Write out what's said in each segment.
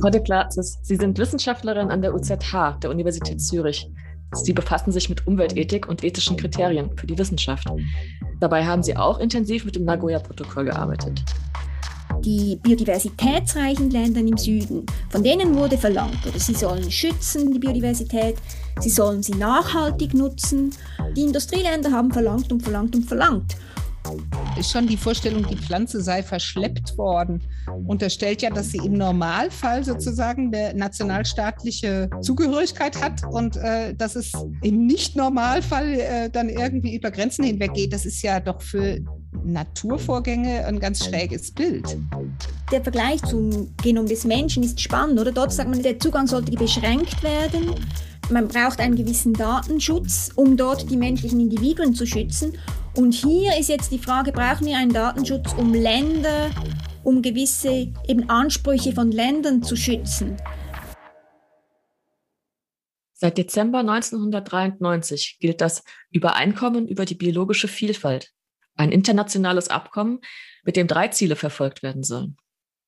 Frau de Glatzes, Sie sind Wissenschaftlerin an der UZH, der Universität Zürich. Sie befassen sich mit Umweltethik und ethischen Kriterien für die Wissenschaft. Dabei haben Sie auch intensiv mit dem Nagoya-Protokoll gearbeitet. Die biodiversitätsreichen Länder im Süden, von denen wurde verlangt, oder sie sollen schützen die Biodiversität, sie sollen sie nachhaltig nutzen. Die Industrieländer haben verlangt und verlangt und verlangt ist schon die Vorstellung, die Pflanze sei verschleppt worden, unterstellt ja, dass sie im Normalfall sozusagen eine nationalstaatliche Zugehörigkeit hat und äh, dass es im Nicht-Normalfall äh, dann irgendwie über Grenzen hinweg geht. Das ist ja doch für Naturvorgänge ein ganz schräges Bild. Der Vergleich zum Genom des Menschen ist spannend, oder? Dort sagt man, der Zugang sollte beschränkt werden. Man braucht einen gewissen Datenschutz, um dort die menschlichen Individuen zu schützen. Und hier ist jetzt die Frage, brauchen wir einen Datenschutz, um Länder, um gewisse eben Ansprüche von Ländern zu schützen? Seit Dezember 1993 gilt das Übereinkommen über die biologische Vielfalt, ein internationales Abkommen, mit dem drei Ziele verfolgt werden sollen.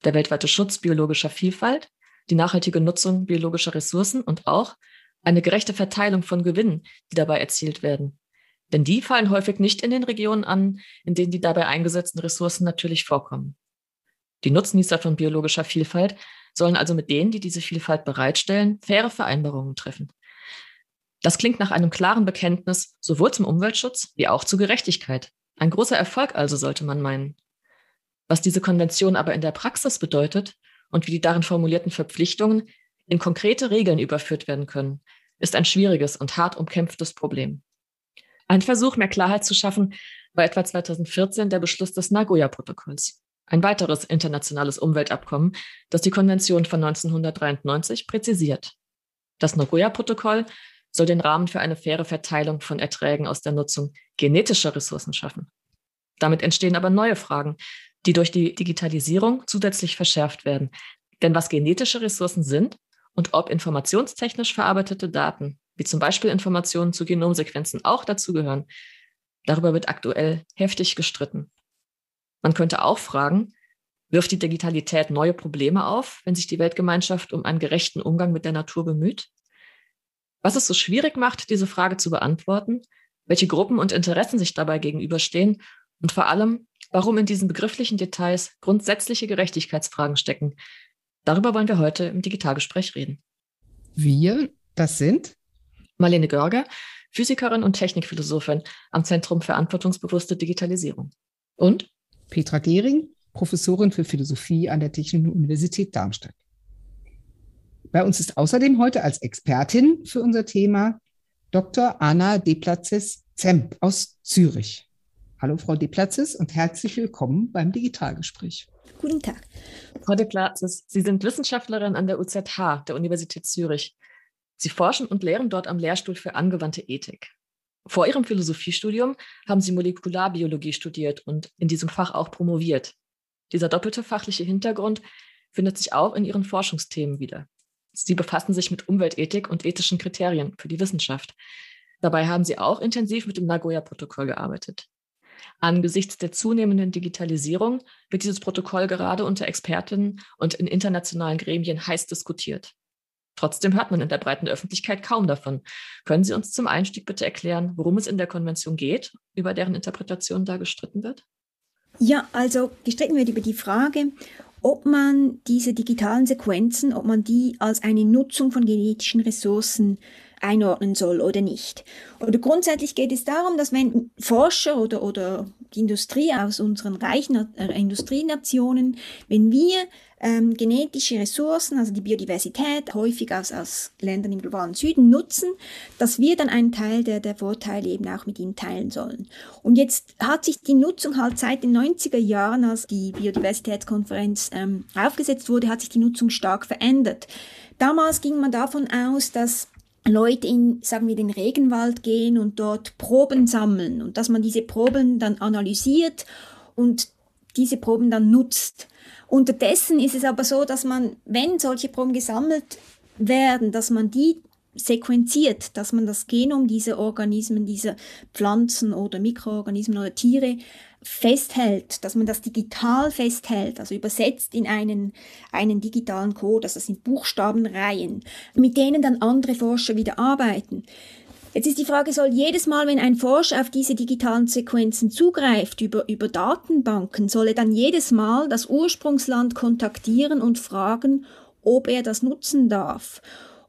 Der weltweite Schutz biologischer Vielfalt, die nachhaltige Nutzung biologischer Ressourcen und auch eine gerechte Verteilung von Gewinnen, die dabei erzielt werden, denn die fallen häufig nicht in den Regionen an, in denen die dabei eingesetzten Ressourcen natürlich vorkommen. Die Nutznießer von biologischer Vielfalt sollen also mit denen, die diese Vielfalt bereitstellen, faire Vereinbarungen treffen. Das klingt nach einem klaren Bekenntnis sowohl zum Umweltschutz wie auch zur Gerechtigkeit. Ein großer Erfolg also sollte man meinen. Was diese Konvention aber in der Praxis bedeutet und wie die darin formulierten Verpflichtungen in konkrete Regeln überführt werden können, ist ein schwieriges und hart umkämpftes Problem. Ein Versuch, mehr Klarheit zu schaffen, war etwa 2014 der Beschluss des Nagoya-Protokolls. Ein weiteres internationales Umweltabkommen, das die Konvention von 1993 präzisiert. Das Nagoya-Protokoll soll den Rahmen für eine faire Verteilung von Erträgen aus der Nutzung genetischer Ressourcen schaffen. Damit entstehen aber neue Fragen, die durch die Digitalisierung zusätzlich verschärft werden. Denn was genetische Ressourcen sind und ob informationstechnisch verarbeitete Daten wie zum Beispiel Informationen zu Genomsequenzen auch dazugehören, darüber wird aktuell heftig gestritten. Man könnte auch fragen, wirft die Digitalität neue Probleme auf, wenn sich die Weltgemeinschaft um einen gerechten Umgang mit der Natur bemüht? Was es so schwierig macht, diese Frage zu beantworten, welche Gruppen und Interessen sich dabei gegenüberstehen und vor allem, warum in diesen begrifflichen Details grundsätzliche Gerechtigkeitsfragen stecken. Darüber wollen wir heute im Digitalgespräch reden. Wir, das sind Marlene Görger, Physikerin und Technikphilosophin am Zentrum Verantwortungsbewusste Digitalisierung. Und Petra Gehring, Professorin für Philosophie an der Technischen Universität Darmstadt. Bei uns ist außerdem heute als Expertin für unser Thema Dr. Anna Deplatzes-Zemp aus Zürich. Hallo Frau Deplatzes und herzlich willkommen beim Digitalgespräch. Guten Tag. Frau Deplatzes, Sie sind Wissenschaftlerin an der UZH, der Universität Zürich. Sie forschen und lehren dort am Lehrstuhl für angewandte Ethik. Vor ihrem Philosophiestudium haben sie Molekularbiologie studiert und in diesem Fach auch promoviert. Dieser doppelte fachliche Hintergrund findet sich auch in ihren Forschungsthemen wieder. Sie befassen sich mit Umweltethik und ethischen Kriterien für die Wissenschaft. Dabei haben sie auch intensiv mit dem Nagoya-Protokoll gearbeitet. Angesichts der zunehmenden Digitalisierung wird dieses Protokoll gerade unter Expertinnen und in internationalen Gremien heiß diskutiert. Trotzdem hört man in der breiten Öffentlichkeit kaum davon. Können Sie uns zum Einstieg bitte erklären, worum es in der Konvention geht, über deren Interpretation da gestritten wird? Ja, also gestritten wird über die Frage, ob man diese digitalen Sequenzen, ob man die als eine Nutzung von genetischen Ressourcen einordnen soll oder nicht. Oder grundsätzlich geht es darum, dass wenn Forscher oder, oder die Industrie aus unseren reichen äh, Industrienationen, wenn wir ähm, genetische Ressourcen, also die Biodiversität, häufig aus, aus Ländern im globalen Süden nutzen, dass wir dann einen Teil der, der Vorteile eben auch mit ihnen teilen sollen. Und jetzt hat sich die Nutzung halt seit den 90er Jahren, als die Biodiversitätskonferenz ähm, aufgesetzt wurde, hat sich die Nutzung stark verändert. Damals ging man davon aus, dass Leute in, sagen wir, den Regenwald gehen und dort Proben sammeln und dass man diese Proben dann analysiert und diese Proben dann nutzt. Unterdessen ist es aber so, dass man, wenn solche Proben gesammelt werden, dass man die sequenziert, dass man das Genom dieser Organismen, dieser Pflanzen oder Mikroorganismen oder Tiere festhält, dass man das digital festhält, also übersetzt in einen, einen digitalen Code, also das sind Buchstabenreihen, mit denen dann andere Forscher wieder arbeiten. Jetzt ist die Frage, soll jedes Mal, wenn ein Forscher auf diese digitalen Sequenzen zugreift über, über Datenbanken, soll er dann jedes Mal das Ursprungsland kontaktieren und fragen, ob er das nutzen darf?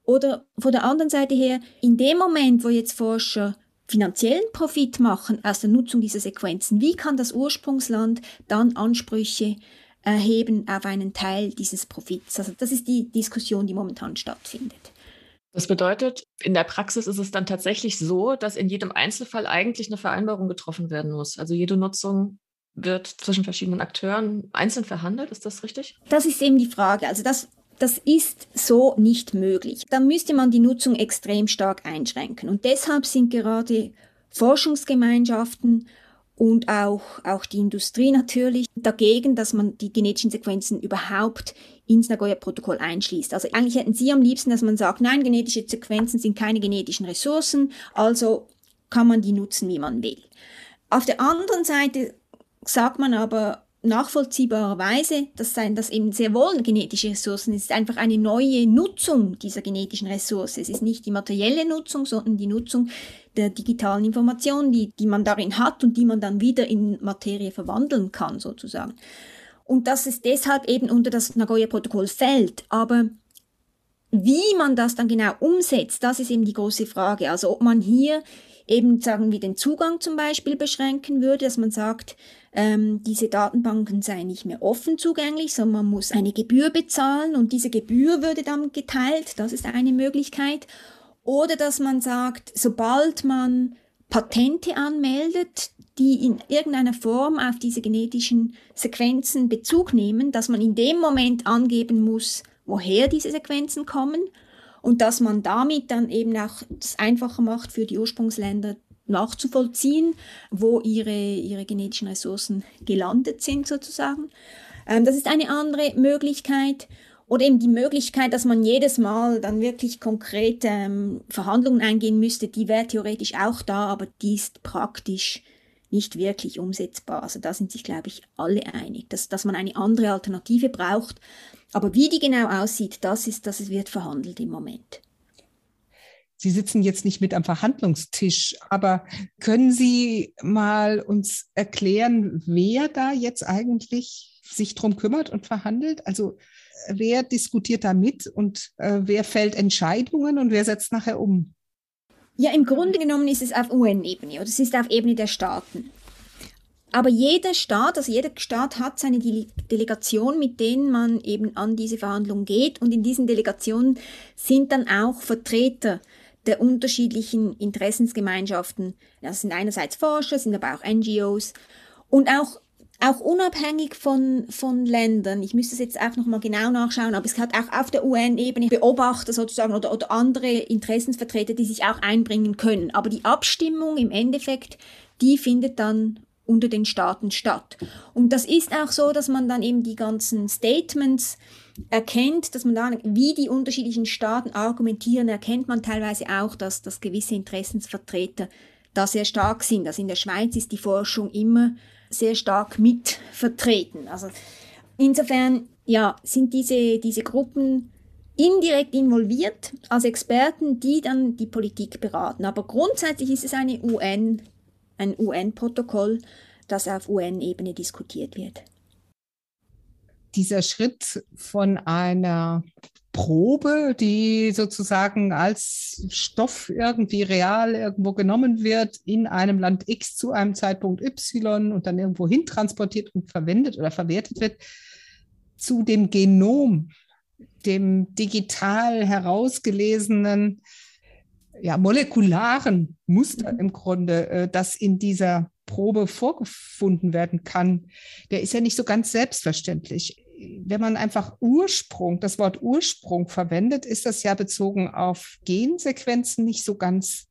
Oder von der anderen Seite her, in dem Moment, wo jetzt Forscher finanziellen Profit machen aus der Nutzung dieser Sequenzen, wie kann das Ursprungsland dann Ansprüche erheben auf einen Teil dieses Profits? Also das ist die Diskussion, die momentan stattfindet. Das bedeutet, in der Praxis ist es dann tatsächlich so, dass in jedem Einzelfall eigentlich eine Vereinbarung getroffen werden muss. Also jede Nutzung wird zwischen verschiedenen Akteuren einzeln verhandelt. Ist das richtig? Das ist eben die Frage. Also das, das ist so nicht möglich. Da müsste man die Nutzung extrem stark einschränken. Und deshalb sind gerade Forschungsgemeinschaften und auch, auch die Industrie natürlich dagegen, dass man die genetischen Sequenzen überhaupt ins Nagoya-Protokoll einschließt. Also eigentlich hätten Sie am liebsten, dass man sagt, nein, genetische Sequenzen sind keine genetischen Ressourcen, also kann man die nutzen, wie man will. Auf der anderen Seite sagt man aber nachvollziehbarerweise, dass sein, dass eben sehr wohl genetische Ressourcen ist, einfach eine neue Nutzung dieser genetischen Ressource. Es ist nicht die materielle Nutzung, sondern die Nutzung der digitalen Information, die, die man darin hat und die man dann wieder in Materie verwandeln kann, sozusagen. Und dass es deshalb eben unter das Nagoya-Protokoll fällt. Aber wie man das dann genau umsetzt, das ist eben die große Frage. Also ob man hier eben, sagen wir, den Zugang zum Beispiel beschränken würde, dass man sagt, ähm, diese Datenbanken seien nicht mehr offen zugänglich, sondern man muss eine Gebühr bezahlen und diese Gebühr würde dann geteilt. Das ist eine Möglichkeit. Oder dass man sagt, sobald man Patente anmeldet, die in irgendeiner Form auf diese genetischen Sequenzen Bezug nehmen, dass man in dem Moment angeben muss, woher diese Sequenzen kommen und dass man damit dann eben auch es einfacher macht für die Ursprungsländer nachzuvollziehen, wo ihre, ihre genetischen Ressourcen gelandet sind sozusagen. Ähm, das ist eine andere Möglichkeit. Oder eben die Möglichkeit, dass man jedes Mal dann wirklich konkrete ähm, Verhandlungen eingehen müsste, die wäre theoretisch auch da, aber die ist praktisch nicht wirklich umsetzbar. Also da sind sich, glaube ich, alle einig, dass, dass man eine andere Alternative braucht. Aber wie die genau aussieht, das ist, das wird verhandelt im Moment. Sie sitzen jetzt nicht mit am Verhandlungstisch, aber können Sie mal uns erklären, wer da jetzt eigentlich sich drum kümmert und verhandelt? Also wer diskutiert da mit und äh, wer fällt Entscheidungen und wer setzt nachher um? Ja, im Grunde genommen ist es auf UN-Ebene oder es ist auf Ebene der Staaten. Aber jeder Staat, also jeder Staat hat seine Delegation, mit denen man eben an diese Verhandlungen geht. Und in diesen Delegationen sind dann auch Vertreter der unterschiedlichen Interessensgemeinschaften. Das sind einerseits Forscher, sind aber auch NGOs und auch auch unabhängig von, von Ländern, ich müsste es jetzt auch nochmal genau nachschauen, aber es hat auch auf der UN-Ebene Beobachter sozusagen oder, oder andere Interessensvertreter, die sich auch einbringen können. Aber die Abstimmung im Endeffekt, die findet dann unter den Staaten statt. Und das ist auch so, dass man dann eben die ganzen Statements erkennt, dass man dann, wie die unterschiedlichen Staaten argumentieren, erkennt man teilweise auch, dass, dass gewisse Interessensvertreter da sehr stark sind. Also in der Schweiz ist die Forschung immer sehr stark mit vertreten. Also insofern ja, sind diese, diese Gruppen indirekt involviert als Experten, die dann die Politik beraten. Aber grundsätzlich ist es eine UN, ein UN-Protokoll, das auf UN-Ebene diskutiert wird. Dieser Schritt von einer Probe, die sozusagen als Stoff irgendwie real irgendwo genommen wird, in einem Land X zu einem Zeitpunkt Y und dann irgendwo hin transportiert und verwendet oder verwertet wird, zu dem Genom, dem digital herausgelesenen, ja, molekularen Muster im Grunde, äh, das in dieser Probe vorgefunden werden kann, der ist ja nicht so ganz selbstverständlich wenn man einfach Ursprung, das Wort Ursprung verwendet, ist das ja bezogen auf Gensequenzen nicht so ganz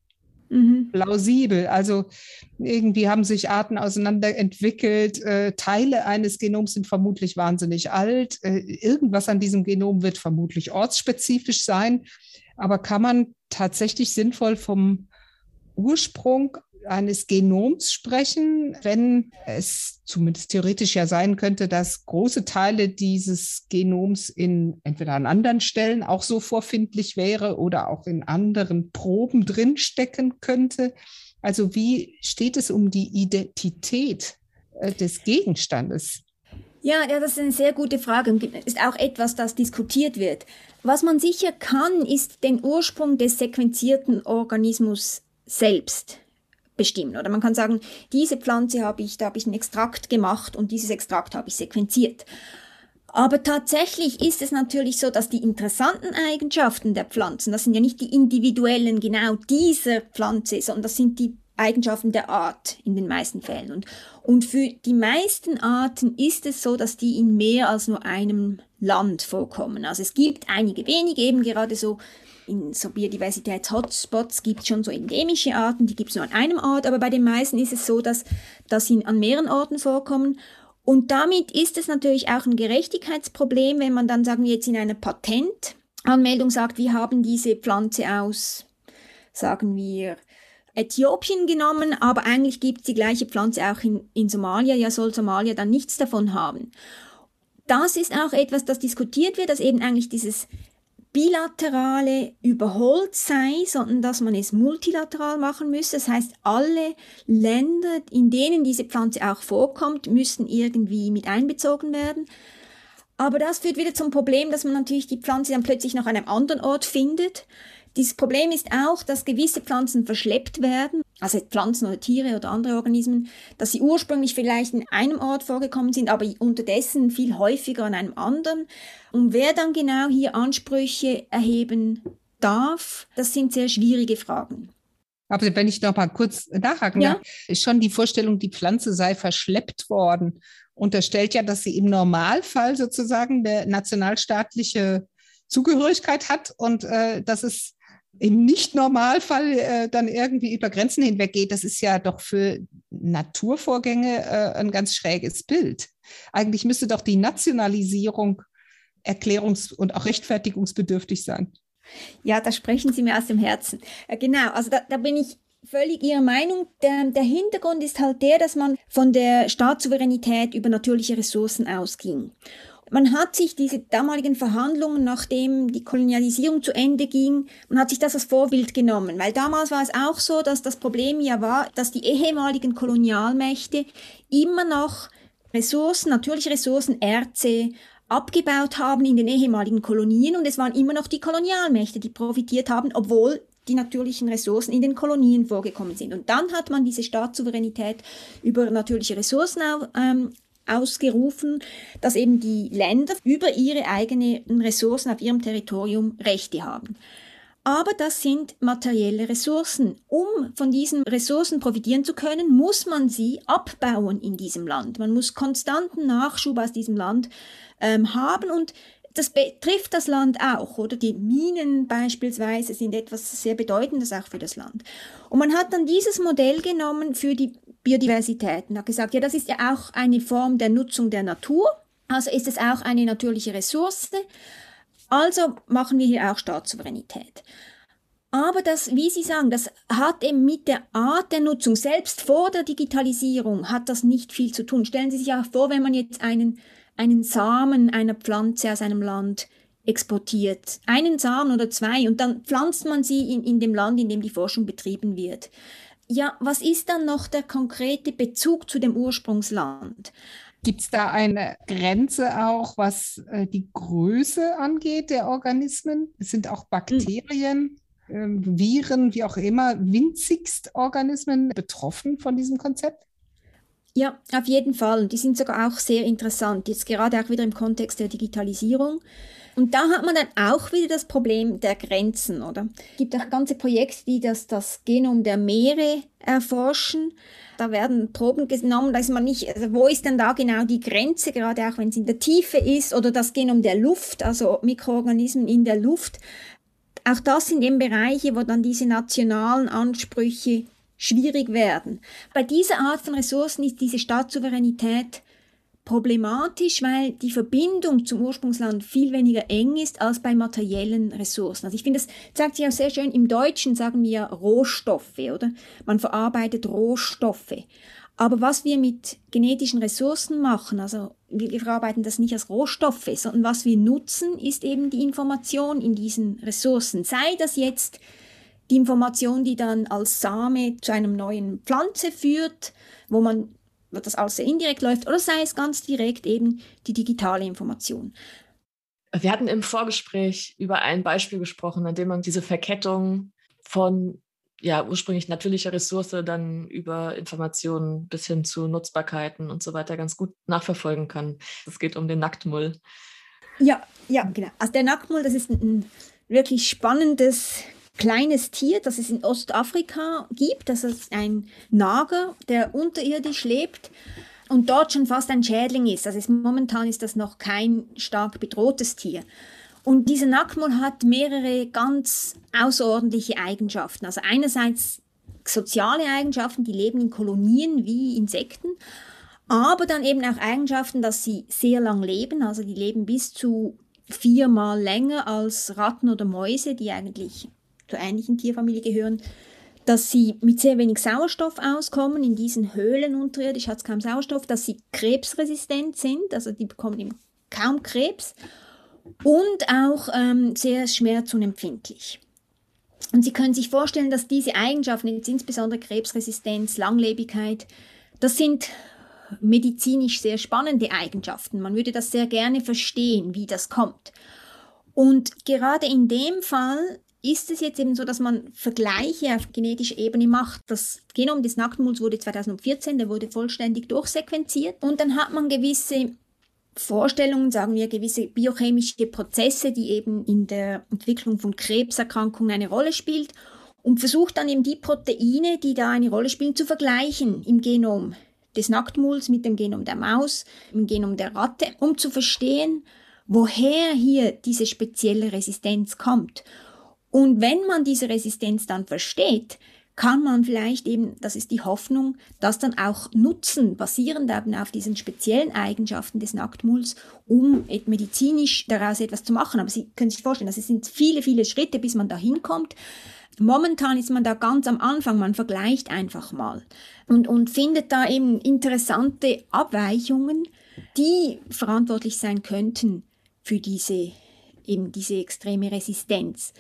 mhm. plausibel. Also irgendwie haben sich Arten auseinanderentwickelt, äh, Teile eines Genoms sind vermutlich wahnsinnig alt, äh, irgendwas an diesem Genom wird vermutlich ortsspezifisch sein, aber kann man tatsächlich sinnvoll vom Ursprung eines Genoms sprechen, wenn es zumindest theoretisch ja sein könnte, dass große Teile dieses Genoms in entweder an anderen Stellen auch so vorfindlich wäre oder auch in anderen Proben drinstecken könnte. Also wie steht es um die Identität äh, des Gegenstandes? Ja, ja, das ist eine sehr gute Frage und ist auch etwas, das diskutiert wird. Was man sicher kann, ist den Ursprung des sequenzierten Organismus selbst bestimmen. Oder man kann sagen, diese Pflanze habe ich, da habe ich einen Extrakt gemacht und dieses Extrakt habe ich sequenziert. Aber tatsächlich ist es natürlich so, dass die interessanten Eigenschaften der Pflanzen, das sind ja nicht die individuellen genau dieser Pflanze, sondern das sind die Eigenschaften der Art in den meisten Fällen. Und, und für die meisten Arten ist es so, dass die in mehr als nur einem Land vorkommen. Also es gibt einige wenige, eben gerade so in so Biodiversitäts-Hotspots gibt es schon so endemische Arten, die gibt es nur an einem Ort, aber bei den meisten ist es so, dass, dass sie an mehreren Orten vorkommen. Und damit ist es natürlich auch ein Gerechtigkeitsproblem, wenn man dann, sagen wir jetzt, in einer Patentanmeldung sagt, wir haben diese Pflanze aus, sagen wir, Äthiopien genommen, aber eigentlich gibt es die gleiche Pflanze auch in, in Somalia. Ja, soll Somalia dann nichts davon haben. Das ist auch etwas, das diskutiert wird, dass eben eigentlich dieses bilaterale überholt sei, sondern dass man es multilateral machen müsse. Das heißt, alle Länder, in denen diese Pflanze auch vorkommt, müssen irgendwie mit einbezogen werden. Aber das führt wieder zum Problem, dass man natürlich die Pflanze dann plötzlich noch an einem anderen Ort findet. Dieses Problem ist auch, dass gewisse Pflanzen verschleppt werden, also Pflanzen oder Tiere oder andere Organismen, dass sie ursprünglich vielleicht in einem Ort vorgekommen sind, aber unterdessen viel häufiger an einem anderen. Und wer dann genau hier Ansprüche erheben darf, das sind sehr schwierige Fragen. Aber wenn ich noch mal kurz nachhaken ja? ist schon die Vorstellung, die Pflanze sei verschleppt worden, unterstellt ja, dass sie im Normalfall sozusagen eine nationalstaatliche Zugehörigkeit hat und äh, dass es im Nicht-Normalfall äh, dann irgendwie über Grenzen hinweg geht, das ist ja doch für Naturvorgänge äh, ein ganz schräges Bild. Eigentlich müsste doch die Nationalisierung erklärungs- und auch rechtfertigungsbedürftig sein. Ja, da sprechen Sie mir aus dem Herzen. Äh, genau, also da, da bin ich völlig Ihrer Meinung. Der, der Hintergrund ist halt der, dass man von der Staatssouveränität über natürliche Ressourcen ausging. Man hat sich diese damaligen Verhandlungen, nachdem die Kolonialisierung zu Ende ging, man hat sich das als Vorbild genommen, weil damals war es auch so, dass das Problem ja war, dass die ehemaligen Kolonialmächte immer noch Ressourcen, natürliche Ressourcen, Erze, abgebaut haben in den ehemaligen Kolonien und es waren immer noch die Kolonialmächte, die profitiert haben, obwohl die natürlichen Ressourcen in den Kolonien vorgekommen sind. Und dann hat man diese Staatssouveränität über natürliche Ressourcen ähm, ausgerufen, dass eben die Länder über ihre eigenen Ressourcen auf ihrem Territorium Rechte haben. Aber das sind materielle Ressourcen. Um von diesen Ressourcen profitieren zu können, muss man sie abbauen in diesem Land. Man muss konstanten Nachschub aus diesem Land ähm, haben und das betrifft das Land auch, oder? Die Minen beispielsweise sind etwas sehr Bedeutendes auch für das Land. Und man hat dann dieses Modell genommen für die Biodiversität und hat gesagt, ja, das ist ja auch eine Form der Nutzung der Natur, also ist es auch eine natürliche Ressource, also machen wir hier auch Staatssouveränität. Aber das, wie Sie sagen, das hat eben mit der Art der Nutzung, selbst vor der Digitalisierung, hat das nicht viel zu tun. Stellen Sie sich auch vor, wenn man jetzt einen, einen Samen einer Pflanze aus einem Land exportiert, einen Samen oder zwei, und dann pflanzt man sie in, in dem Land, in dem die Forschung betrieben wird. Ja, was ist dann noch der konkrete Bezug zu dem Ursprungsland? Gibt es da eine Grenze auch, was äh, die Größe angeht der Organismen? Es sind auch Bakterien, äh, Viren, wie auch immer, winzigst Organismen betroffen von diesem Konzept? Ja, auf jeden Fall. Und die sind sogar auch sehr interessant, jetzt gerade auch wieder im Kontext der Digitalisierung. Und da hat man dann auch wieder das Problem der Grenzen, oder? Es gibt auch ganze Projekte, die das, das Genom der Meere erforschen. Da werden Proben genommen, da ist man nicht, also wo ist denn da genau die Grenze, gerade auch wenn es in der Tiefe ist, oder das Genom der Luft, also Mikroorganismen in der Luft. Auch das sind eben Bereiche, wo dann diese nationalen Ansprüche schwierig werden. Bei dieser Art von Ressourcen ist diese Staatssouveränität problematisch, weil die Verbindung zum Ursprungsland viel weniger eng ist als bei materiellen Ressourcen. Also ich finde, das zeigt sich auch sehr schön im Deutschen, sagen wir Rohstoffe, oder? Man verarbeitet Rohstoffe. Aber was wir mit genetischen Ressourcen machen, also wir verarbeiten das nicht als Rohstoffe, sondern was wir nutzen, ist eben die Information in diesen Ressourcen. Sei das jetzt die Information, die dann als Same zu einem neuen Pflanze führt, wo man das alles sehr indirekt läuft, oder sei es ganz direkt eben die digitale Information. Wir hatten im Vorgespräch über ein Beispiel gesprochen, an dem man diese Verkettung von ja, ursprünglich natürlicher Ressource dann über Informationen bis hin zu Nutzbarkeiten und so weiter ganz gut nachverfolgen kann. Es geht um den Nacktmull. Ja, ja, genau. Also der Nacktmull, das ist ein wirklich spannendes kleines Tier, das es in Ostafrika gibt. Das ist ein Nager, der unterirdisch lebt und dort schon fast ein Schädling ist. Also ist, momentan ist das noch kein stark bedrohtes Tier. Und dieser Nacktmull hat mehrere ganz außerordentliche Eigenschaften. Also einerseits soziale Eigenschaften, die leben in Kolonien wie Insekten, aber dann eben auch Eigenschaften, dass sie sehr lang leben, also die leben bis zu viermal länger als Ratten oder Mäuse, die eigentlich zur ähnlichen Tierfamilie gehören, dass sie mit sehr wenig Sauerstoff auskommen. In diesen Höhlen unterirdisch hat es kaum Sauerstoff, dass sie krebsresistent sind, also die bekommen eben kaum Krebs und auch ähm, sehr schmerzunempfindlich. Und Sie können sich vorstellen, dass diese Eigenschaften, jetzt insbesondere Krebsresistenz, Langlebigkeit, das sind medizinisch sehr spannende Eigenschaften. Man würde das sehr gerne verstehen, wie das kommt. Und gerade in dem Fall ist es jetzt eben so, dass man Vergleiche auf genetischer Ebene macht. Das Genom des Nacktmuls wurde 2014, der wurde vollständig durchsequenziert und dann hat man gewisse Vorstellungen, sagen wir, gewisse biochemische Prozesse, die eben in der Entwicklung von Krebserkrankungen eine Rolle spielt und versucht dann eben die Proteine, die da eine Rolle spielen, zu vergleichen im Genom des Nacktmuls mit dem Genom der Maus, im Genom der Ratte, um zu verstehen, woher hier diese spezielle Resistenz kommt. Und wenn man diese Resistenz dann versteht, kann man vielleicht eben, das ist die Hoffnung, das dann auch nutzen, basierend eben auf diesen speziellen Eigenschaften des Nacktmuls, um medizinisch daraus etwas zu machen. Aber Sie können sich vorstellen, das sind viele, viele Schritte, bis man da hinkommt. Momentan ist man da ganz am Anfang, man vergleicht einfach mal und, und findet da eben interessante Abweichungen, die verantwortlich sein könnten für diese, eben diese extreme Resistenz.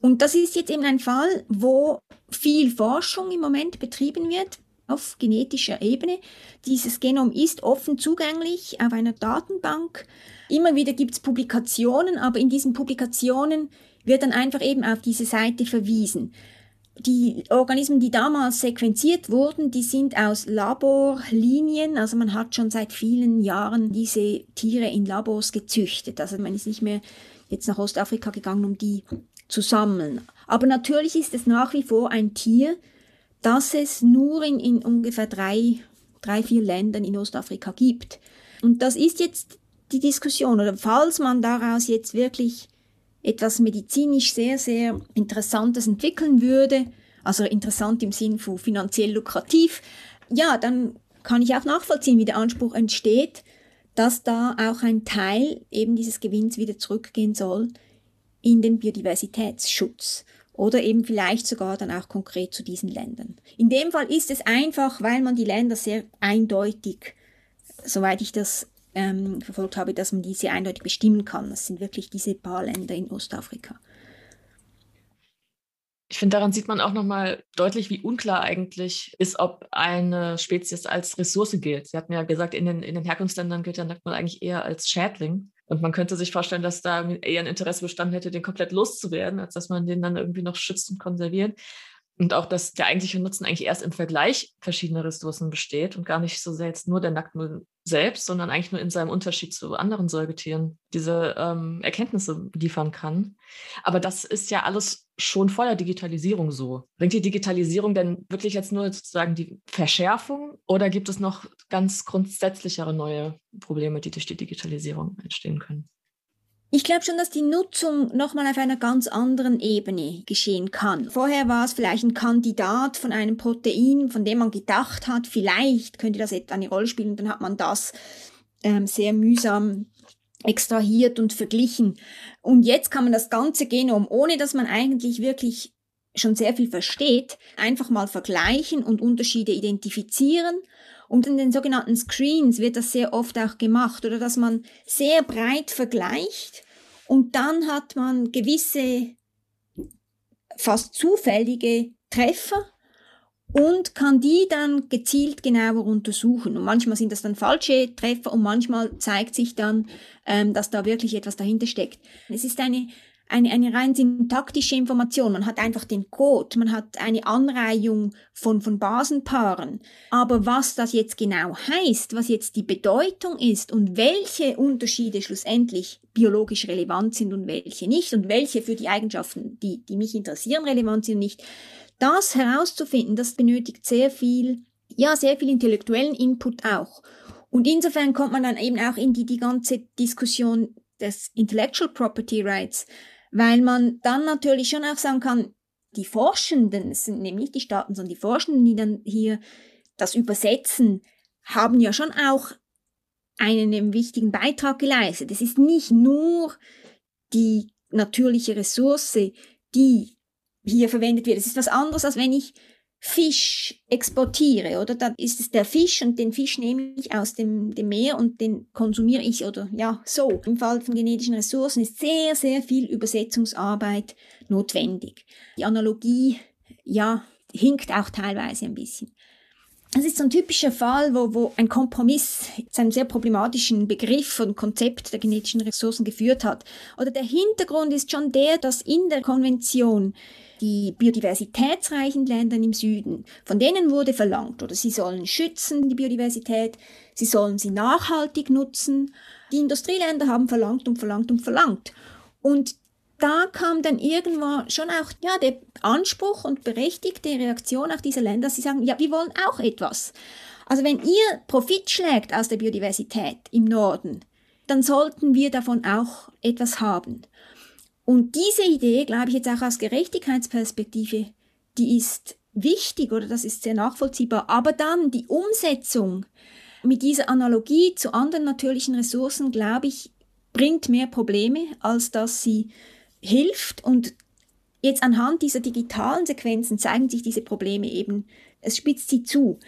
Und das ist jetzt eben ein Fall, wo viel Forschung im Moment betrieben wird auf genetischer Ebene. Dieses Genom ist offen zugänglich auf einer Datenbank. Immer wieder gibt es Publikationen, aber in diesen Publikationen wird dann einfach eben auf diese Seite verwiesen. Die Organismen, die damals sequenziert wurden, die sind aus Laborlinien, also man hat schon seit vielen Jahren diese Tiere in Labors gezüchtet. Also man ist nicht mehr jetzt nach Ostafrika gegangen, um die zu sammeln. Aber natürlich ist es nach wie vor ein Tier, das es nur in, in ungefähr drei, drei, vier Ländern in Ostafrika gibt. Und das ist jetzt die Diskussion. Oder falls man daraus jetzt wirklich etwas medizinisch sehr, sehr Interessantes entwickeln würde, also interessant im Sinn von finanziell lukrativ, ja, dann kann ich auch nachvollziehen, wie der Anspruch entsteht, dass da auch ein Teil eben dieses Gewinns wieder zurückgehen soll in den Biodiversitätsschutz oder eben vielleicht sogar dann auch konkret zu diesen Ländern. In dem Fall ist es einfach, weil man die Länder sehr eindeutig, soweit ich das ähm, verfolgt habe, dass man diese eindeutig bestimmen kann. Das sind wirklich diese paar Länder in Ostafrika. Ich finde, daran sieht man auch nochmal deutlich, wie unklar eigentlich ist, ob eine Spezies als Ressource gilt. Sie hatten ja gesagt, in den, in den Herkunftsländern gilt der Nacktmull eigentlich eher als Schädling. Und man könnte sich vorstellen, dass da eher ein Interesse bestanden hätte, den komplett loszuwerden, als dass man den dann irgendwie noch schützt und konserviert. Und auch, dass der eigentliche Nutzen eigentlich erst im Vergleich verschiedener Ressourcen besteht und gar nicht so sehr jetzt nur der Nacktmull selbst, sondern eigentlich nur in seinem Unterschied zu anderen Säugetieren diese ähm, Erkenntnisse liefern kann. Aber das ist ja alles schon vor der Digitalisierung so. Bringt die Digitalisierung denn wirklich jetzt nur sozusagen die Verschärfung oder gibt es noch ganz grundsätzlichere neue Probleme, die durch die Digitalisierung entstehen können? Ich glaube schon, dass die Nutzung nochmal auf einer ganz anderen Ebene geschehen kann. Vorher war es vielleicht ein Kandidat von einem Protein, von dem man gedacht hat, vielleicht könnte das eine Rolle spielen, dann hat man das ähm, sehr mühsam extrahiert und verglichen. Und jetzt kann man das ganze Genom, ohne dass man eigentlich wirklich schon sehr viel versteht, einfach mal vergleichen und Unterschiede identifizieren. Und in den sogenannten Screens wird das sehr oft auch gemacht, oder dass man sehr breit vergleicht und dann hat man gewisse fast zufällige Treffer und kann die dann gezielt genauer untersuchen. Und manchmal sind das dann falsche Treffer und manchmal zeigt sich dann, ähm, dass da wirklich etwas dahinter steckt. Es ist eine, eine, eine rein syntaktische Information. Man hat einfach den Code, man hat eine Anreihung von, von Basenpaaren. Aber was das jetzt genau heißt, was jetzt die Bedeutung ist und welche Unterschiede schlussendlich biologisch relevant sind und welche nicht und welche für die Eigenschaften, die, die mich interessieren, relevant sind und nicht, das herauszufinden, das benötigt sehr viel, ja, sehr viel intellektuellen Input auch. Und insofern kommt man dann eben auch in die, die ganze Diskussion des Intellectual Property Rights, weil man dann natürlich schon auch sagen kann, die Forschenden, es sind nämlich nicht die Staaten, sondern die Forschenden, die dann hier das übersetzen, haben ja schon auch einen wichtigen Beitrag geleistet. Es ist nicht nur die natürliche Ressource, die hier verwendet wird. Es ist was anderes, als wenn ich Fisch exportiere, oder? Dann ist es der Fisch und den Fisch nehme ich aus dem, dem Meer und den konsumiere ich, oder ja, so. Im Fall von genetischen Ressourcen ist sehr, sehr viel Übersetzungsarbeit notwendig. Die Analogie, ja, hinkt auch teilweise ein bisschen. Es ist so ein typischer Fall, wo, wo ein Kompromiss zu einem sehr problematischen Begriff und Konzept der genetischen Ressourcen geführt hat. Oder der Hintergrund ist schon der, dass in der Konvention die biodiversitätsreichen Länder im Süden, von denen wurde verlangt, oder sie sollen schützen die Biodiversität, sie sollen sie nachhaltig nutzen. Die Industrieländer haben verlangt und verlangt und verlangt. Und da kam dann irgendwann schon auch ja, der Anspruch und berechtigte Reaktion auch dieser Länder, dass sie sagen, ja, wir wollen auch etwas. Also wenn ihr Profit schlägt aus der Biodiversität im Norden, dann sollten wir davon auch etwas haben. Und diese Idee, glaube ich jetzt auch aus Gerechtigkeitsperspektive, die ist wichtig oder das ist sehr nachvollziehbar. Aber dann die Umsetzung mit dieser Analogie zu anderen natürlichen Ressourcen, glaube ich, bringt mehr Probleme, als dass sie hilft. Und jetzt anhand dieser digitalen Sequenzen zeigen sich diese Probleme eben, es spitzt sie zu.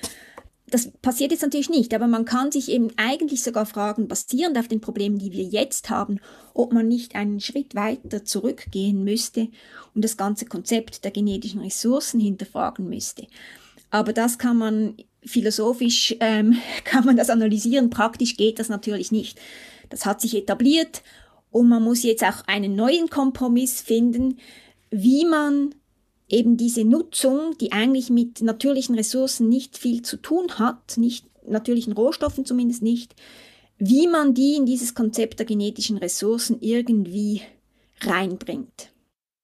Das passiert jetzt natürlich nicht, aber man kann sich eben eigentlich sogar fragen, basierend auf den Problemen, die wir jetzt haben, ob man nicht einen Schritt weiter zurückgehen müsste und das ganze Konzept der genetischen Ressourcen hinterfragen müsste. Aber das kann man philosophisch, ähm, kann man das analysieren, praktisch geht das natürlich nicht. Das hat sich etabliert und man muss jetzt auch einen neuen Kompromiss finden, wie man eben diese Nutzung, die eigentlich mit natürlichen Ressourcen nicht viel zu tun hat, nicht natürlichen Rohstoffen zumindest nicht, wie man die in dieses Konzept der genetischen Ressourcen irgendwie reinbringt.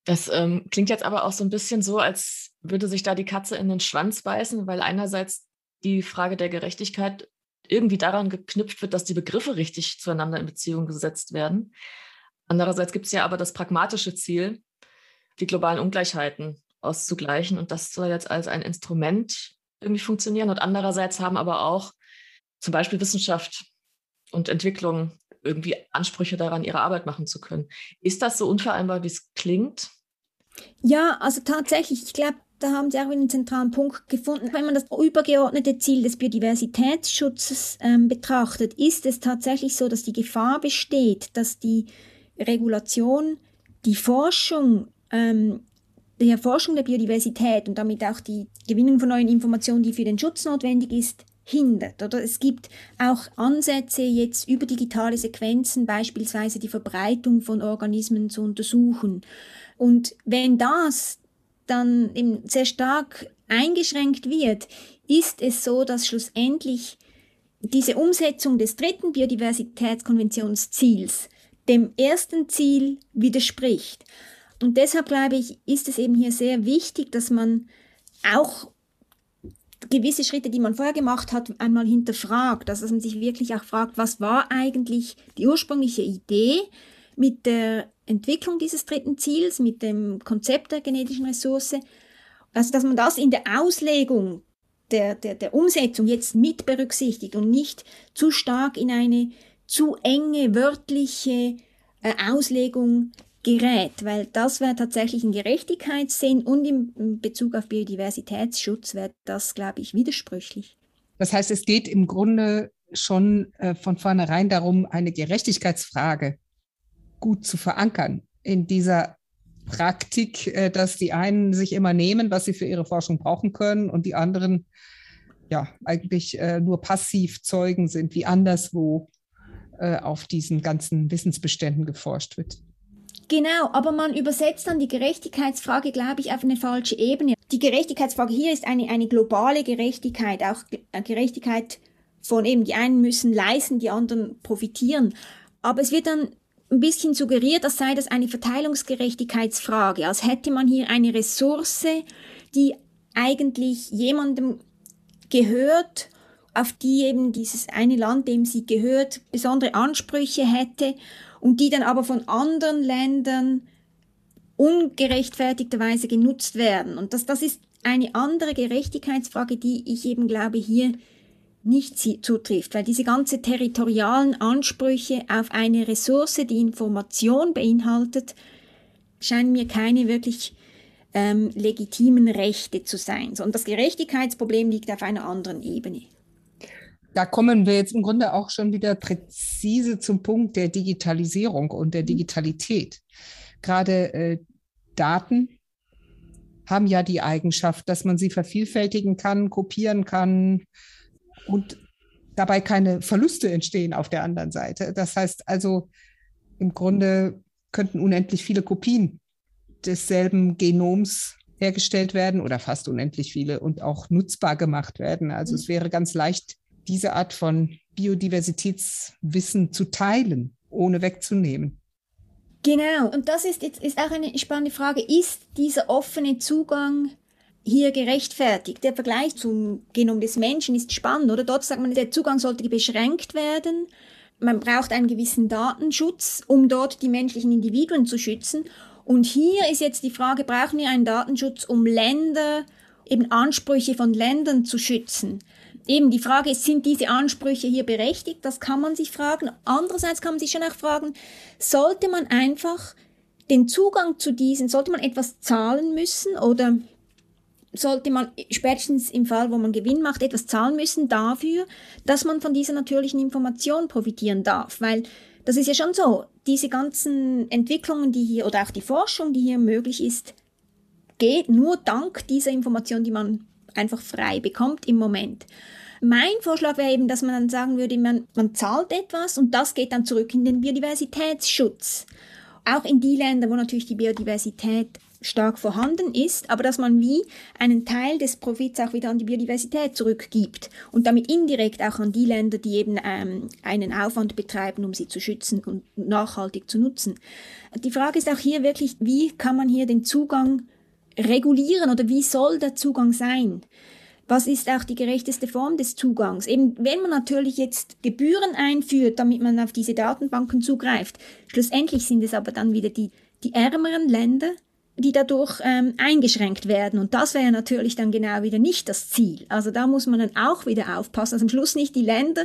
Das ähm, klingt jetzt aber auch so ein bisschen so, als würde sich da die Katze in den Schwanz beißen, weil einerseits die Frage der Gerechtigkeit irgendwie daran geknüpft wird, dass die Begriffe richtig zueinander in Beziehung gesetzt werden. Andererseits gibt es ja aber das pragmatische Ziel, die globalen Ungleichheiten auszugleichen. Und das soll jetzt als ein Instrument irgendwie funktionieren. Und andererseits haben aber auch zum Beispiel Wissenschaft und Entwicklung irgendwie Ansprüche daran, ihre Arbeit machen zu können. Ist das so unvereinbar, wie es klingt? Ja, also tatsächlich, ich glaube, da haben Sie auch einen zentralen Punkt gefunden. Wenn man das übergeordnete Ziel des Biodiversitätsschutzes ähm, betrachtet, ist es tatsächlich so, dass die Gefahr besteht, dass die Regulation, die Forschung ähm, die Erforschung der Biodiversität und damit auch die Gewinnung von neuen Informationen, die für den Schutz notwendig ist, hindert. Oder es gibt auch Ansätze, jetzt über digitale Sequenzen beispielsweise die Verbreitung von Organismen zu untersuchen. Und wenn das dann eben sehr stark eingeschränkt wird, ist es so, dass schlussendlich diese Umsetzung des dritten Biodiversitätskonventionsziels dem ersten Ziel widerspricht. Und deshalb glaube ich, ist es eben hier sehr wichtig, dass man auch gewisse Schritte, die man vorher gemacht hat, einmal hinterfragt, also dass man sich wirklich auch fragt, was war eigentlich die ursprüngliche Idee mit der Entwicklung dieses dritten Ziels, mit dem Konzept der genetischen Ressource, also dass man das in der Auslegung der, der, der Umsetzung jetzt mit berücksichtigt und nicht zu stark in eine zu enge wörtliche äh, Auslegung gerät, weil das wäre tatsächlich ein Gerechtigkeitssinn und im Bezug auf Biodiversitätsschutz wäre das, glaube ich, widersprüchlich. Das heißt, es geht im Grunde schon äh, von vornherein darum, eine Gerechtigkeitsfrage gut zu verankern in dieser Praktik, äh, dass die einen sich immer nehmen, was sie für ihre Forschung brauchen können und die anderen ja eigentlich äh, nur passiv Zeugen sind, wie anderswo äh, auf diesen ganzen Wissensbeständen geforscht wird. Genau, aber man übersetzt dann die Gerechtigkeitsfrage, glaube ich, auf eine falsche Ebene. Die Gerechtigkeitsfrage hier ist eine, eine globale Gerechtigkeit, auch Gerechtigkeit von eben, die einen müssen leisten, die anderen profitieren. Aber es wird dann ein bisschen suggeriert, als sei das eine Verteilungsgerechtigkeitsfrage, als hätte man hier eine Ressource, die eigentlich jemandem gehört, auf die eben dieses eine Land, dem sie gehört, besondere Ansprüche hätte und die dann aber von anderen Ländern ungerechtfertigterweise genutzt werden. Und das, das ist eine andere Gerechtigkeitsfrage, die ich eben glaube hier nicht zutrifft, weil diese ganze territorialen Ansprüche auf eine Ressource, die Information beinhaltet, scheinen mir keine wirklich ähm, legitimen Rechte zu sein. Und das Gerechtigkeitsproblem liegt auf einer anderen Ebene. Da kommen wir jetzt im Grunde auch schon wieder präzise zum Punkt der Digitalisierung und der mhm. Digitalität. Gerade äh, Daten haben ja die Eigenschaft, dass man sie vervielfältigen kann, kopieren kann, und dabei keine Verluste entstehen auf der anderen Seite. Das heißt also, im Grunde könnten unendlich viele Kopien desselben Genoms hergestellt werden oder fast unendlich viele und auch nutzbar gemacht werden. Also mhm. es wäre ganz leicht, diese Art von Biodiversitätswissen zu teilen, ohne wegzunehmen. Genau, und das ist, ist auch eine spannende Frage. Ist dieser offene Zugang hier gerechtfertigt. Der Vergleich zum Genom des Menschen ist spannend, oder? Dort sagt man, der Zugang sollte beschränkt werden. Man braucht einen gewissen Datenschutz, um dort die menschlichen Individuen zu schützen. Und hier ist jetzt die Frage, brauchen wir einen Datenschutz, um Länder, eben Ansprüche von Ländern zu schützen? Eben die Frage ist, sind diese Ansprüche hier berechtigt? Das kann man sich fragen. Andererseits kann man sich schon auch fragen, sollte man einfach den Zugang zu diesen, sollte man etwas zahlen müssen oder sollte man spätestens im Fall, wo man Gewinn macht, etwas zahlen müssen dafür, dass man von dieser natürlichen Information profitieren darf. Weil das ist ja schon so, diese ganzen Entwicklungen, die hier, oder auch die Forschung, die hier möglich ist, geht nur dank dieser Information, die man einfach frei bekommt im Moment. Mein Vorschlag wäre eben, dass man dann sagen würde, man, man zahlt etwas und das geht dann zurück in den Biodiversitätsschutz. Auch in die Länder, wo natürlich die Biodiversität stark vorhanden ist, aber dass man wie einen Teil des Profits auch wieder an die Biodiversität zurückgibt und damit indirekt auch an die Länder, die eben ähm, einen Aufwand betreiben, um sie zu schützen und nachhaltig zu nutzen. Die Frage ist auch hier wirklich, wie kann man hier den Zugang regulieren oder wie soll der Zugang sein? Was ist auch die gerechteste Form des Zugangs? Eben, wenn man natürlich jetzt Gebühren einführt, damit man auf diese Datenbanken zugreift, schlussendlich sind es aber dann wieder die, die ärmeren Länder, die dadurch ähm, eingeschränkt werden. Und das wäre natürlich dann genau wieder nicht das Ziel. Also da muss man dann auch wieder aufpassen, dass am Schluss nicht die Länder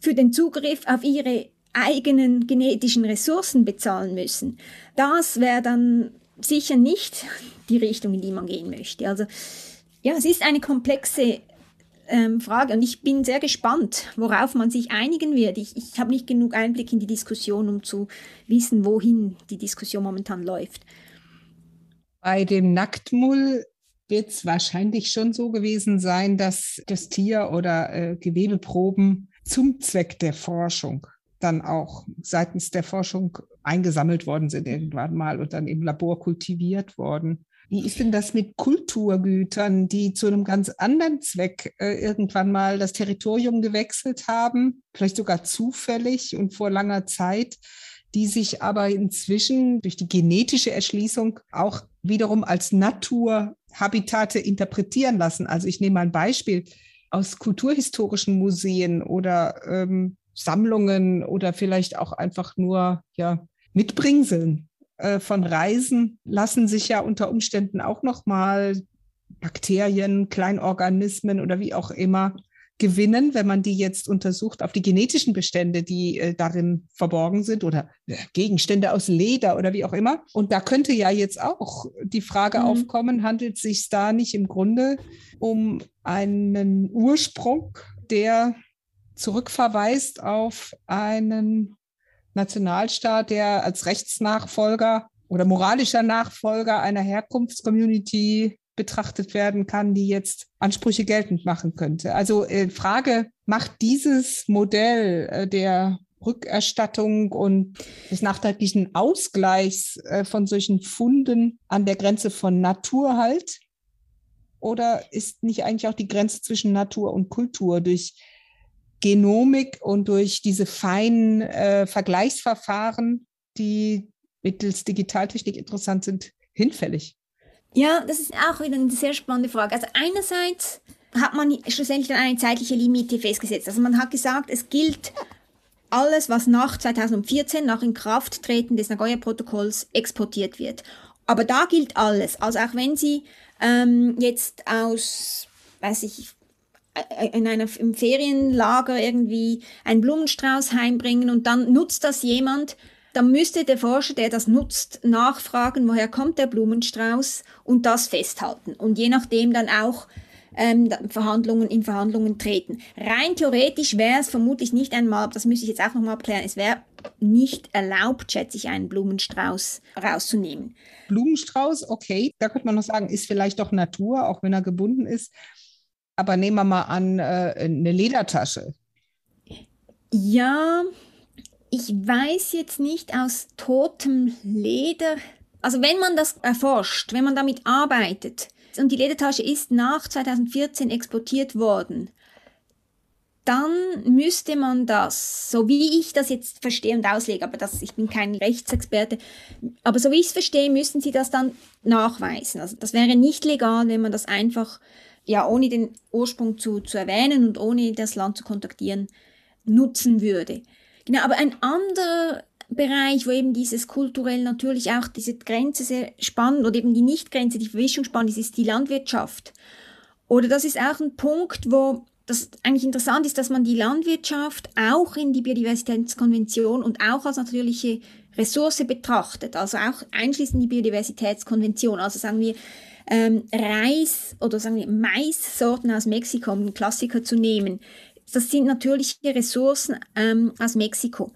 für den Zugriff auf ihre eigenen genetischen Ressourcen bezahlen müssen. Das wäre dann sicher nicht die Richtung, in die man gehen möchte. Also ja, es ist eine komplexe ähm, Frage und ich bin sehr gespannt, worauf man sich einigen wird. Ich, ich habe nicht genug Einblick in die Diskussion, um zu wissen, wohin die Diskussion momentan läuft. Bei dem Nacktmull wird es wahrscheinlich schon so gewesen sein, dass das Tier oder äh, Gewebeproben zum Zweck der Forschung dann auch seitens der Forschung eingesammelt worden sind irgendwann mal und dann im Labor kultiviert worden. Wie ist denn das mit Kulturgütern, die zu einem ganz anderen Zweck äh, irgendwann mal das Territorium gewechselt haben, vielleicht sogar zufällig und vor langer Zeit? die sich aber inzwischen durch die genetische Erschließung auch wiederum als Naturhabitate interpretieren lassen. Also ich nehme mal ein Beispiel aus kulturhistorischen Museen oder ähm, Sammlungen oder vielleicht auch einfach nur ja, Mitbringseln von Reisen lassen sich ja unter Umständen auch noch mal Bakterien, Kleinorganismen oder wie auch immer gewinnen, wenn man die jetzt untersucht auf die genetischen Bestände, die äh, darin verborgen sind oder äh, Gegenstände aus Leder oder wie auch immer. Und da könnte ja jetzt auch die Frage mhm. aufkommen, handelt es sich da nicht im Grunde um einen Ursprung, der zurückverweist auf einen Nationalstaat, der als Rechtsnachfolger oder moralischer Nachfolger einer Herkunftscommunity betrachtet werden kann, die jetzt Ansprüche geltend machen könnte. Also äh, Frage, macht dieses Modell äh, der Rückerstattung und des nachträglichen Ausgleichs äh, von solchen Funden an der Grenze von Natur halt? Oder ist nicht eigentlich auch die Grenze zwischen Natur und Kultur durch Genomik und durch diese feinen äh, Vergleichsverfahren, die mittels Digitaltechnik interessant sind, hinfällig? Ja, das ist auch wieder eine sehr spannende Frage. Also einerseits hat man schlussendlich dann eine zeitliche Limite festgesetzt. Also man hat gesagt, es gilt alles, was nach 2014, nach Inkrafttreten des Nagoya-Protokolls exportiert wird. Aber da gilt alles. Also auch wenn Sie ähm, jetzt aus, weiß ich, in einer, im Ferienlager irgendwie einen Blumenstrauß heimbringen und dann nutzt das jemand, dann müsste der Forscher, der das nutzt, nachfragen, woher kommt der Blumenstrauß und das festhalten. Und je nachdem dann auch ähm, Verhandlungen in Verhandlungen treten. Rein theoretisch wäre es vermutlich nicht einmal, das müsste ich jetzt auch nochmal abklären, es wäre nicht erlaubt, schätze ich, einen Blumenstrauß rauszunehmen. Blumenstrauß, okay, da könnte man noch sagen, ist vielleicht doch Natur, auch wenn er gebunden ist. Aber nehmen wir mal an, äh, eine Ledertasche. Ja, ich weiß jetzt nicht aus totem Leder. Also wenn man das erforscht, wenn man damit arbeitet und die Ledertasche ist nach 2014 exportiert worden, dann müsste man das, so wie ich das jetzt verstehe und auslege, aber das, ich bin kein Rechtsexperte, aber so wie ich es verstehe, müssten sie das dann nachweisen. Also das wäre nicht legal, wenn man das einfach, ja, ohne den Ursprung zu, zu erwähnen und ohne das Land zu kontaktieren, nutzen würde. Genau, aber ein anderer Bereich, wo eben dieses kulturell natürlich auch diese Grenze sehr spannend oder eben die Nicht-Grenze, die Verwischung spannend ist, ist die Landwirtschaft. Oder das ist auch ein Punkt, wo das eigentlich interessant ist, dass man die Landwirtschaft auch in die Biodiversitätskonvention und auch als natürliche Ressource betrachtet, also auch einschließend die Biodiversitätskonvention. Also sagen wir ähm, Reis oder sagen wir Maissorten aus Mexiko, um einen Klassiker zu nehmen, das sind natürliche Ressourcen ähm, aus Mexiko.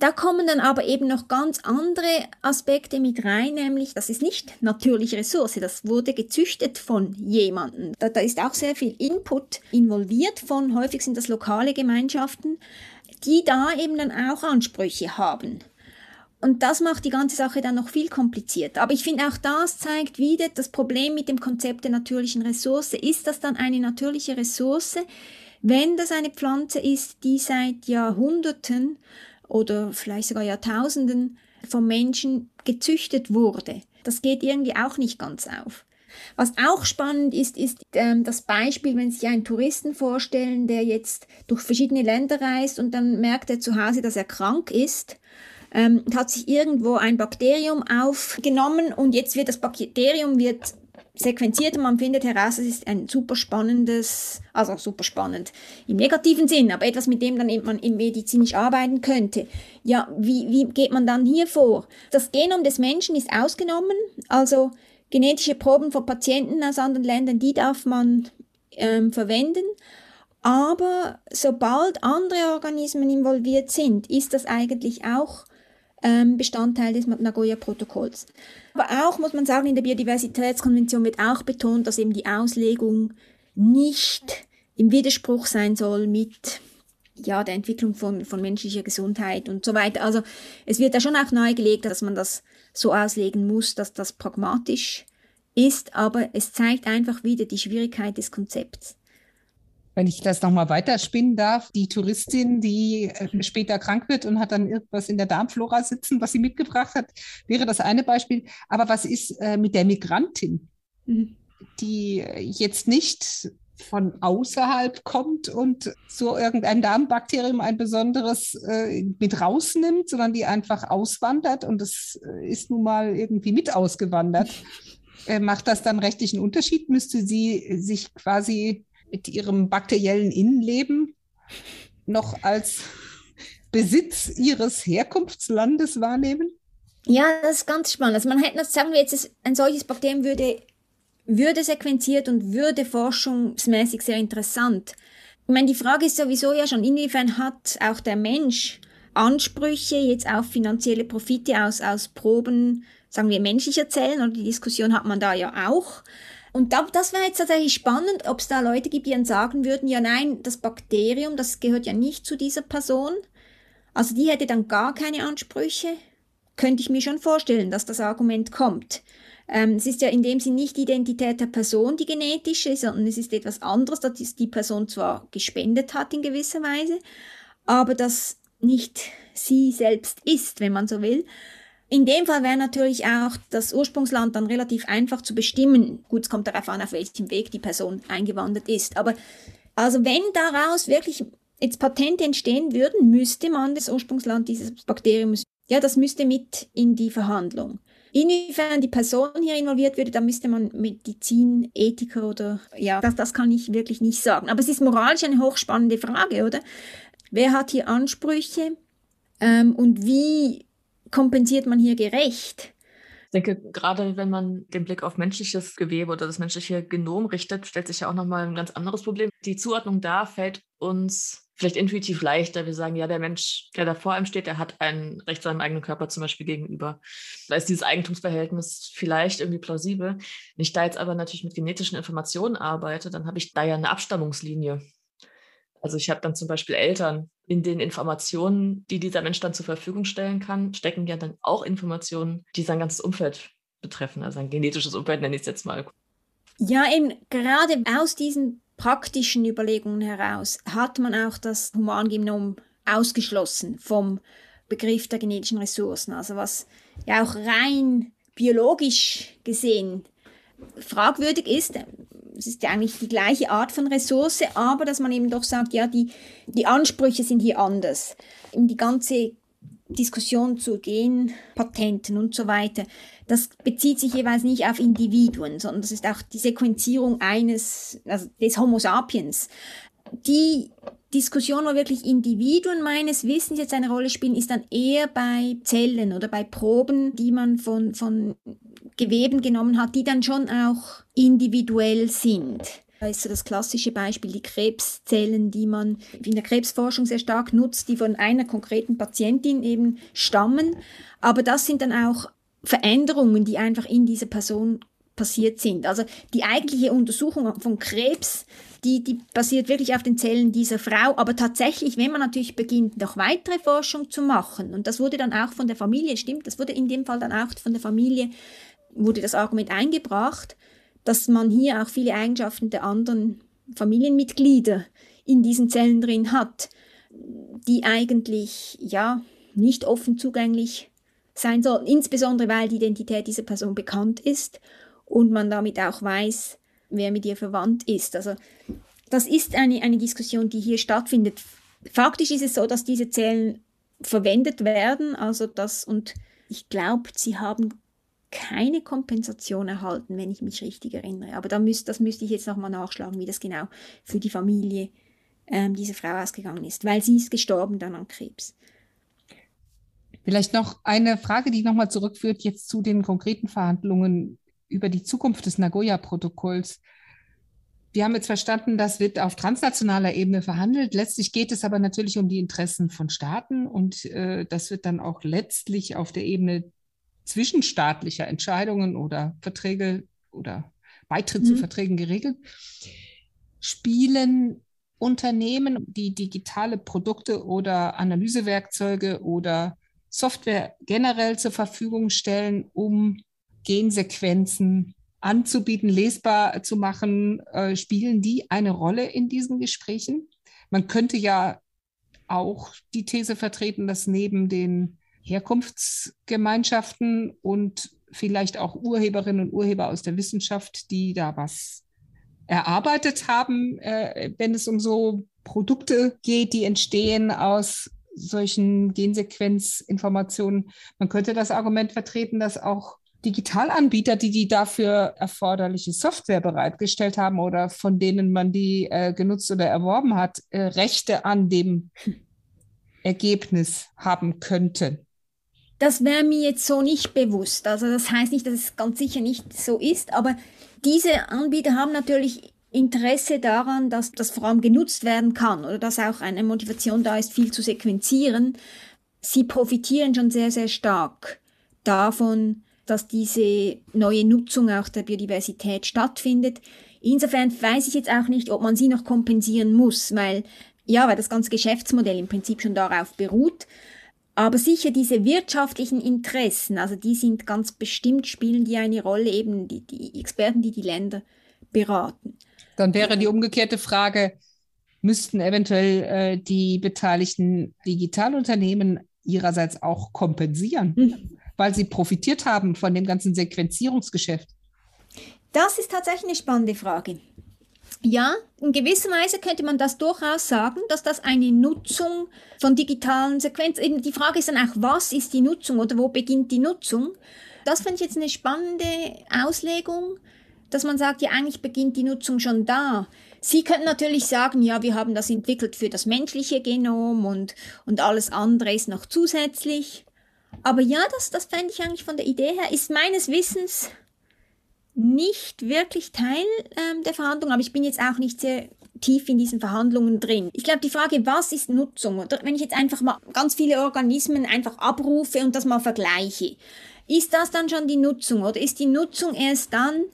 Da kommen dann aber eben noch ganz andere Aspekte mit rein, nämlich das ist nicht natürliche Ressource, das wurde gezüchtet von jemandem. Da, da ist auch sehr viel Input involviert von, häufig sind das lokale Gemeinschaften, die da eben dann auch Ansprüche haben. Und das macht die ganze Sache dann noch viel komplizierter. Aber ich finde auch das zeigt wieder, das Problem mit dem Konzept der natürlichen Ressource ist das dann eine natürliche Ressource, wenn das eine Pflanze ist, die seit Jahrhunderten oder vielleicht sogar Jahrtausenden vom Menschen gezüchtet wurde, das geht irgendwie auch nicht ganz auf. Was auch spannend ist, ist ähm, das Beispiel, wenn sich einen Touristen vorstellen, der jetzt durch verschiedene Länder reist und dann merkt er zu Hause, dass er krank ist, ähm, hat sich irgendwo ein Bakterium aufgenommen und jetzt wird das Bakterium wird sequenziert und man findet heraus, es ist ein super spannendes, also super spannend im negativen Sinn, aber etwas, mit dem dann man im medizinisch arbeiten könnte. Ja, wie, wie geht man dann hier vor? Das Genom des Menschen ist ausgenommen, also genetische Proben von Patienten aus anderen Ländern, die darf man ähm, verwenden. Aber sobald andere Organismen involviert sind, ist das eigentlich auch Bestandteil des Nagoya-Protokolls. Aber auch muss man sagen, in der Biodiversitätskonvention wird auch betont, dass eben die Auslegung nicht im Widerspruch sein soll mit ja, der Entwicklung von, von menschlicher Gesundheit und so weiter. Also es wird da schon auch nahegelegt, dass man das so auslegen muss, dass das pragmatisch ist, aber es zeigt einfach wieder die Schwierigkeit des Konzepts wenn ich das nochmal weiterspinnen darf, die Touristin, die äh, später krank wird und hat dann irgendwas in der Darmflora sitzen, was sie mitgebracht hat, wäre das eine Beispiel. Aber was ist äh, mit der Migrantin, mhm. die jetzt nicht von außerhalb kommt und so irgendein Darmbakterium ein besonderes äh, mit rausnimmt, sondern die einfach auswandert und das äh, ist nun mal irgendwie mit ausgewandert. Äh, macht das dann rechtlichen Unterschied? Müsste sie sich quasi mit ihrem bakteriellen Innenleben noch als Besitz ihres Herkunftslandes wahrnehmen? Ja, das ist ganz spannend. Also man hätte, sagen wir jetzt, ein solches Bakterium würde, würde sequenziert und würde forschungsmäßig sehr interessant. Ich meine, die Frage ist sowieso ja schon, inwiefern hat auch der Mensch Ansprüche jetzt auf finanzielle Profite aus, aus Proben, sagen wir, menschlicher Zellen, oder die Diskussion hat man da ja auch. Und da, das wäre jetzt tatsächlich spannend, ob es da Leute gibt, die dann sagen würden, ja nein, das Bakterium, das gehört ja nicht zu dieser Person. Also die hätte dann gar keine Ansprüche. Könnte ich mir schon vorstellen, dass das Argument kommt. Ähm, es ist ja in dem Sinn nicht die Identität der Person, die genetische, sondern es ist etwas anderes, dass die Person zwar gespendet hat in gewisser Weise, aber das nicht sie selbst ist, wenn man so will. In dem Fall wäre natürlich auch das Ursprungsland dann relativ einfach zu bestimmen. Gut, es kommt darauf an, auf welchem Weg die Person eingewandert ist. Aber also wenn daraus wirklich jetzt Patente entstehen würden, müsste man das Ursprungsland dieses Bakteriums, ja, das müsste mit in die Verhandlung. Inwiefern die Person hier involviert würde, da müsste man Medizin, Ethiker oder ja, das, das kann ich wirklich nicht sagen. Aber es ist moralisch eine hochspannende Frage, oder? Wer hat hier Ansprüche ähm, und wie kompensiert man hier gerecht? Ich denke, gerade wenn man den Blick auf menschliches Gewebe oder das menschliche Genom richtet, stellt sich ja auch nochmal ein ganz anderes Problem. Die Zuordnung da fällt uns vielleicht intuitiv leichter. Wir sagen, ja, der Mensch, der da vor einem steht, der hat ein Recht seinem eigenen Körper zum Beispiel gegenüber. Da ist dieses Eigentumsverhältnis vielleicht irgendwie plausibel. Wenn ich da jetzt aber natürlich mit genetischen Informationen arbeite, dann habe ich da ja eine Abstammungslinie. Also ich habe dann zum Beispiel Eltern. In den Informationen, die dieser Mensch dann zur Verfügung stellen kann, stecken ja dann auch Informationen, die sein ganzes Umfeld betreffen, also ein genetisches Umfeld nenne ich es jetzt mal. Ja, eben gerade aus diesen praktischen Überlegungen heraus hat man auch das Humangenom ausgeschlossen vom Begriff der genetischen Ressourcen. Also was ja auch rein biologisch gesehen fragwürdig ist, es ist ja eigentlich die gleiche Art von Ressource, aber dass man eben doch sagt, ja, die, die Ansprüche sind hier anders. Die ganze Diskussion zu Genpatenten und so weiter, das bezieht sich jeweils nicht auf Individuen, sondern das ist auch die Sequenzierung eines, also des Homo sapiens. Die Diskussion, wo wirklich Individuen meines Wissens jetzt eine Rolle spielen, ist dann eher bei Zellen oder bei Proben, die man von, von Geweben genommen hat, die dann schon auch individuell sind. Da das klassische Beispiel die Krebszellen, die man in der Krebsforschung sehr stark nutzt, die von einer konkreten Patientin eben stammen. Aber das sind dann auch Veränderungen, die einfach in dieser Person passiert sind. Also die eigentliche Untersuchung von Krebs, die, die basiert wirklich auf den Zellen dieser Frau. Aber tatsächlich, wenn man natürlich beginnt, noch weitere Forschung zu machen, und das wurde dann auch von der Familie, stimmt, das wurde in dem Fall dann auch von der Familie wurde das Argument eingebracht, dass man hier auch viele Eigenschaften der anderen Familienmitglieder in diesen Zellen drin hat, die eigentlich ja nicht offen zugänglich sein sollen, insbesondere weil die Identität dieser Person bekannt ist und man damit auch weiß, wer mit ihr verwandt ist. Also das ist eine, eine Diskussion, die hier stattfindet. Faktisch ist es so, dass diese Zellen verwendet werden, also das und ich glaube, sie haben keine Kompensation erhalten, wenn ich mich richtig erinnere. Aber da müsst, das müsste ich jetzt nochmal nachschlagen, wie das genau für die Familie ähm, dieser Frau ausgegangen ist, weil sie ist gestorben dann an Krebs. Vielleicht noch eine Frage, die nochmal zurückführt jetzt zu den konkreten Verhandlungen über die Zukunft des Nagoya-Protokolls. Wir haben jetzt verstanden, das wird auf transnationaler Ebene verhandelt. Letztlich geht es aber natürlich um die Interessen von Staaten und äh, das wird dann auch letztlich auf der Ebene zwischenstaatlicher Entscheidungen oder Verträge oder Beitritt mhm. zu Verträgen geregelt, spielen Unternehmen, die digitale Produkte oder Analysewerkzeuge oder Software generell zur Verfügung stellen, um Gensequenzen anzubieten, lesbar zu machen, äh, spielen die eine Rolle in diesen Gesprächen? Man könnte ja auch die These vertreten, dass neben den Herkunftsgemeinschaften und vielleicht auch Urheberinnen und Urheber aus der Wissenschaft, die da was erarbeitet haben, äh, wenn es um so Produkte geht, die entstehen aus solchen Gensequenzinformationen. Man könnte das Argument vertreten, dass auch Digitalanbieter, die die dafür erforderliche Software bereitgestellt haben oder von denen man die äh, genutzt oder erworben hat, äh, Rechte an dem Ergebnis haben könnten. Das wäre mir jetzt so nicht bewusst. Also das heißt nicht, dass es ganz sicher nicht so ist, aber diese Anbieter haben natürlich Interesse daran, dass das vor allem genutzt werden kann oder dass auch eine Motivation da ist, viel zu sequenzieren. Sie profitieren schon sehr, sehr stark davon, dass diese neue Nutzung auch der Biodiversität stattfindet. Insofern weiß ich jetzt auch nicht, ob man sie noch kompensieren muss, weil ja, weil das ganze Geschäftsmodell im Prinzip schon darauf beruht. Aber sicher diese wirtschaftlichen Interessen, also die sind ganz bestimmt, spielen die eine Rolle, eben die, die Experten, die die Länder beraten. Dann wäre die umgekehrte Frage, müssten eventuell äh, die beteiligten Digitalunternehmen ihrerseits auch kompensieren? Mhm weil sie profitiert haben von dem ganzen Sequenzierungsgeschäft? Das ist tatsächlich eine spannende Frage. Ja, in gewisser Weise könnte man das durchaus sagen, dass das eine Nutzung von digitalen Sequenzen. Die Frage ist dann auch, was ist die Nutzung oder wo beginnt die Nutzung? Das finde ich jetzt eine spannende Auslegung, dass man sagt, ja, eigentlich beginnt die Nutzung schon da. Sie könnten natürlich sagen, ja, wir haben das entwickelt für das menschliche Genom und, und alles andere ist noch zusätzlich. Aber ja, das, das fände ich eigentlich von der Idee her, ist meines Wissens nicht wirklich Teil ähm, der Verhandlungen, aber ich bin jetzt auch nicht sehr tief in diesen Verhandlungen drin. Ich glaube, die Frage, was ist Nutzung? Oder wenn ich jetzt einfach mal ganz viele Organismen einfach abrufe und das mal vergleiche, ist das dann schon die Nutzung oder ist die Nutzung erst dann,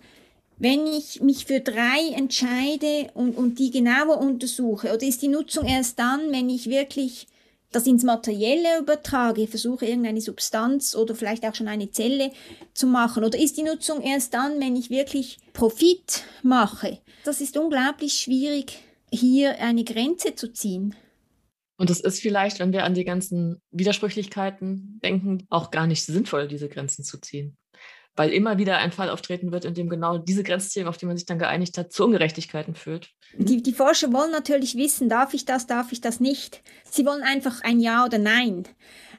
wenn ich mich für drei entscheide und, und die genauer untersuche? Oder ist die Nutzung erst dann, wenn ich wirklich das ins Materielle übertrage, versuche irgendeine Substanz oder vielleicht auch schon eine Zelle zu machen? Oder ist die Nutzung erst dann, wenn ich wirklich Profit mache? Das ist unglaublich schwierig, hier eine Grenze zu ziehen. Und es ist vielleicht, wenn wir an die ganzen Widersprüchlichkeiten denken, auch gar nicht sinnvoll, diese Grenzen zu ziehen weil immer wieder ein Fall auftreten wird, in dem genau diese Grenzziehung, auf die man sich dann geeinigt hat, zu Ungerechtigkeiten führt. Die, die Forscher wollen natürlich wissen, darf ich das, darf ich das nicht. Sie wollen einfach ein Ja oder Nein.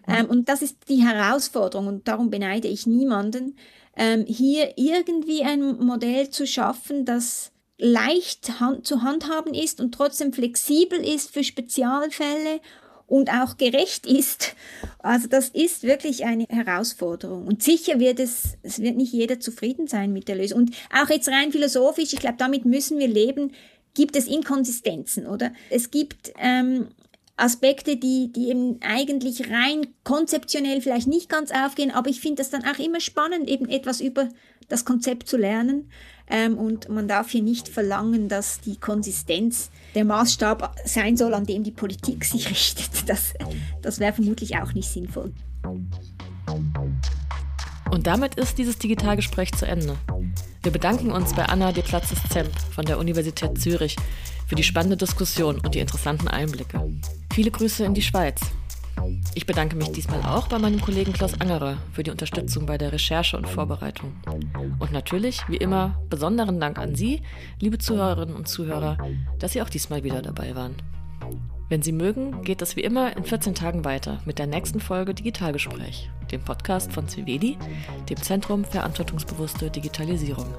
Mhm. Ähm, und das ist die Herausforderung und darum beneide ich niemanden, ähm, hier irgendwie ein Modell zu schaffen, das leicht hand zu handhaben ist und trotzdem flexibel ist für Spezialfälle und auch gerecht ist. Also das ist wirklich eine Herausforderung. Und sicher wird es, es wird nicht jeder zufrieden sein mit der Lösung. Und auch jetzt rein philosophisch, ich glaube, damit müssen wir leben, gibt es Inkonsistenzen, oder? Es gibt ähm, Aspekte, die, die eben eigentlich rein konzeptionell vielleicht nicht ganz aufgehen, aber ich finde das dann auch immer spannend, eben etwas über das Konzept zu lernen. Ähm, und man darf hier nicht verlangen, dass die Konsistenz der Maßstab sein soll, an dem die Politik sich richtet. Das, das wäre vermutlich auch nicht sinnvoll. Und damit ist dieses Digitalgespräch zu Ende. Wir bedanken uns bei Anna de Platzes-Zemp von der Universität Zürich für die spannende Diskussion und die interessanten Einblicke. Viele Grüße in die Schweiz. Ich bedanke mich diesmal auch bei meinem Kollegen Klaus Angerer für die Unterstützung bei der Recherche und Vorbereitung. Und natürlich, wie immer, besonderen Dank an Sie, liebe Zuhörerinnen und Zuhörer, dass Sie auch diesmal wieder dabei waren. Wenn Sie mögen, geht es wie immer in 14 Tagen weiter mit der nächsten Folge Digitalgespräch, dem Podcast von Civedi, dem Zentrum Verantwortungsbewusste Digitalisierung.